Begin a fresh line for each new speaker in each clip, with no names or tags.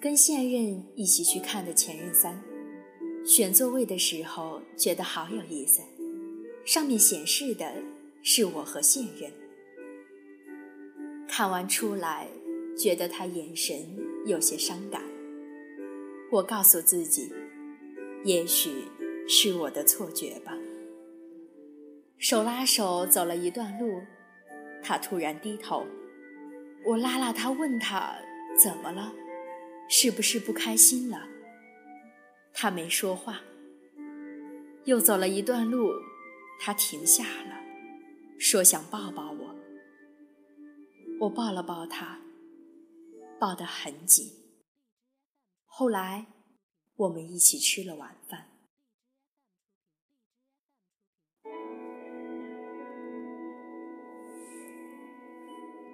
跟现任一起去看的《前任三》，选座位的时候觉得好有意思，上面显示的是我和现任。看完出来，觉得他眼神有些伤感。我告诉自己，也许是我的错觉吧。手拉手走了一段路，他突然低头，我拉拉他，问他怎么了。是不是不开心了？他没说话。又走了一段路，他停下了，说想抱抱我。我抱了抱他，抱得很紧。后来，我们一起吃了晚饭。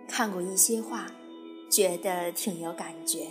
看过一些话，觉得挺有感觉。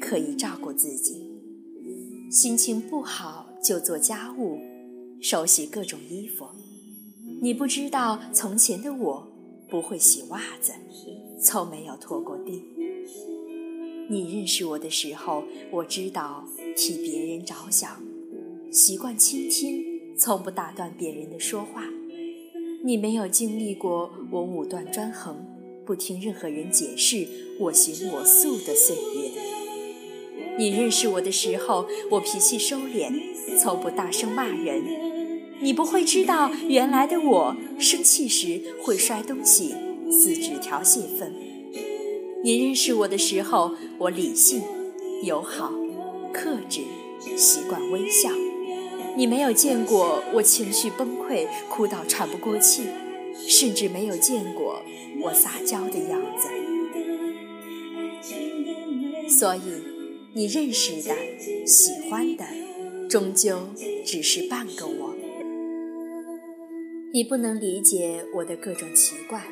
可以照顾自己，心情不好就做家务，手洗各种衣服。你不知道从前的我不会洗袜子，从没有拖过地。你认识我的时候，我知道替别人着想，习惯倾听，从不打断别人的说话。你没有经历过我武断专横，不听任何人解释，我行我素的岁月。你认识我的时候，我脾气收敛，从不大声骂人。你不会知道，原来的我生气时会摔东西、撕纸条泄愤。你认识我的时候，我理性、友好、克制，习惯微笑。你没有见过我情绪崩溃、哭到喘不过气，甚至没有见过我撒娇的样子。所以。你认识的、喜欢的，终究只是半个我。你不能理解我的各种奇怪，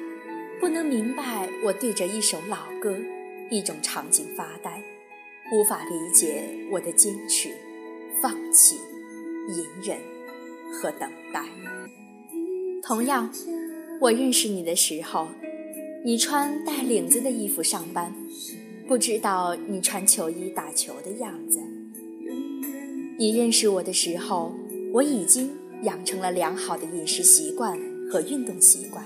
不能明白我对着一首老歌、一种场景发呆，无法理解我的坚持、放弃、隐忍和等待。同样，我认识你的时候，你穿带领子的衣服上班。不知道你穿球衣打球的样子。你认识我的时候，我已经养成了良好的饮食习惯和运动习惯。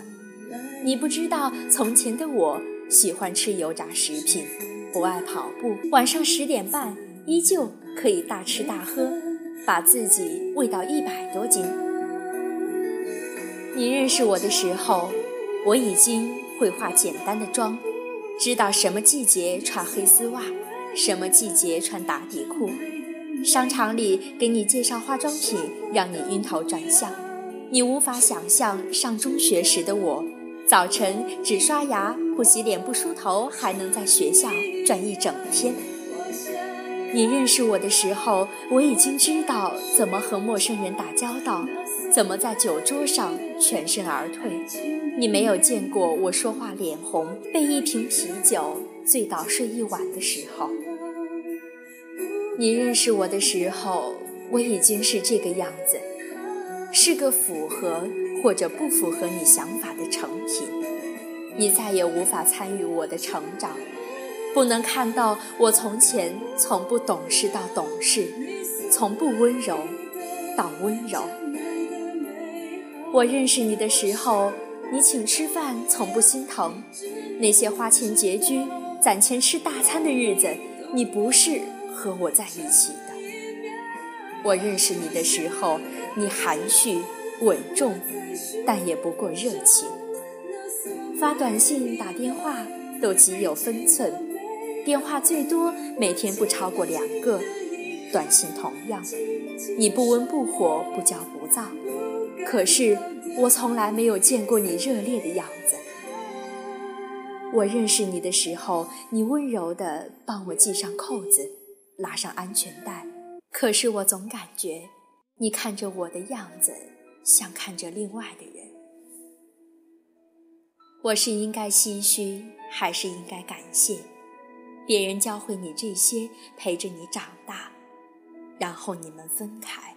你不知道从前的我喜欢吃油炸食品，不爱跑步，晚上十点半依旧可以大吃大喝，把自己喂到一百多斤。你认识我的时候，我已经会化简单的妆。知道什么季节穿黑丝袜，什么季节穿打底裤。商场里给你介绍化妆品，让你晕头转向。你无法想象上中学时的我，早晨只刷牙不洗脸不梳头，还能在学校转一整天。你认识我的时候，我已经知道怎么和陌生人打交道。怎么在酒桌上全身而退？你没有见过我说话脸红，被一瓶啤酒醉倒睡一晚的时候。你认识我的时候，我已经是这个样子，是个符合或者不符合你想法的成品。你再也无法参与我的成长，不能看到我从前从不懂事到懂事，从不温柔到温柔。我认识你的时候，你请吃饭从不心疼；那些花钱拮据、攒钱吃大餐的日子，你不是和我在一起的。我认识你的时候，你含蓄稳重，但也不过热情。发短信、打电话都极有分寸，电话最多每天不超过两个，短信同样，你不温不火，不骄不躁。可是我从来没有见过你热烈的样子。我认识你的时候，你温柔地帮我系上扣子，拉上安全带，可是我总感觉你看着我的样子，像看着另外的人。我是应该唏嘘，还是应该感谢？别人教会你这些，陪着你长大，然后你们分开，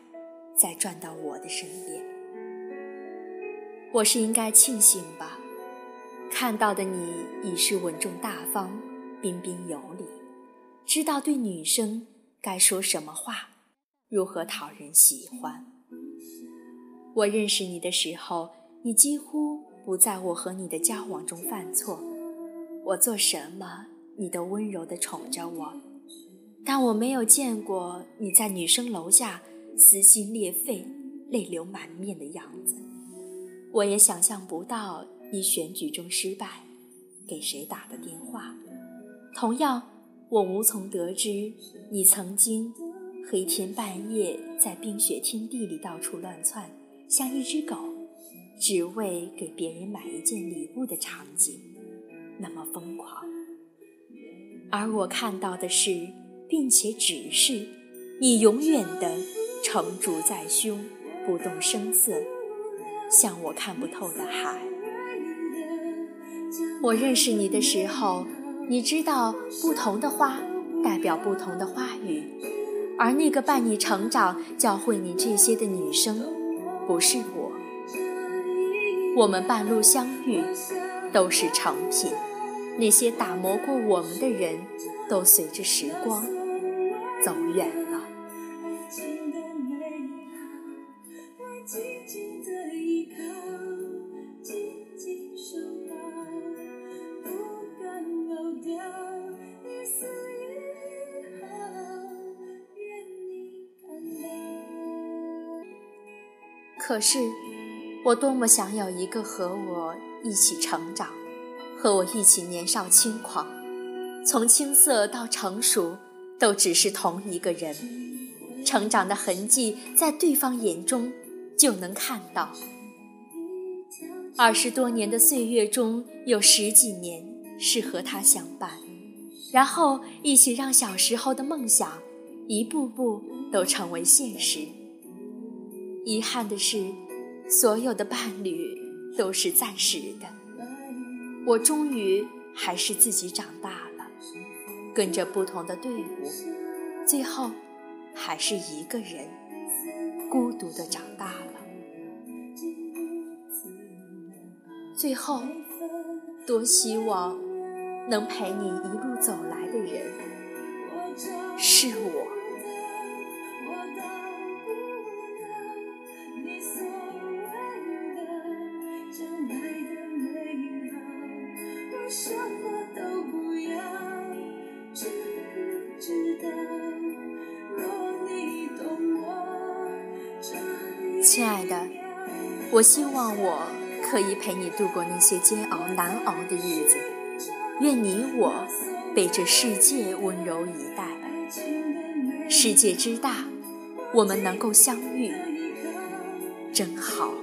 再转到我的身边。我是应该庆幸吧？看到的你已是稳重大方、彬彬有礼，知道对女生该说什么话，如何讨人喜欢。我认识你的时候，你几乎不在我和你的交往中犯错，我做什么你都温柔地宠着我，但我没有见过你在女生楼下撕心裂肺、泪流满面的样子，我也想象不到。你选举中失败，给谁打的电话？同样，我无从得知你曾经黑天半夜在冰雪天地里到处乱窜，像一只狗，只为给别人买一件礼物的场景，那么疯狂。而我看到的是，并且只是你永远的成竹在胸，不动声色，像我看不透的海。我认识你的时候，你知道不同的花代表不同的花语，而那个伴你成长、教会你这些的女生，不是我。我们半路相遇，都是成品。那些打磨过我们的人，都随着时光走远了。可是，我多么想有一个和我一起成长，和我一起年少轻狂，从青涩到成熟，都只是同一个人，成长的痕迹在对方眼中就能看到。二十多年的岁月中有十几年是和他相伴，然后一起让小时候的梦想一步步都成为现实。遗憾的是，所有的伴侣都是暂时的。我终于还是自己长大了，跟着不同的队伍，最后还是一个人孤独的长大了。最后，多希望能陪你一路走来的人亲爱的，我希望我可以陪你度过那些煎熬难熬的日子。愿你我被这世界温柔以待。世界之大，我们能够相遇，真好。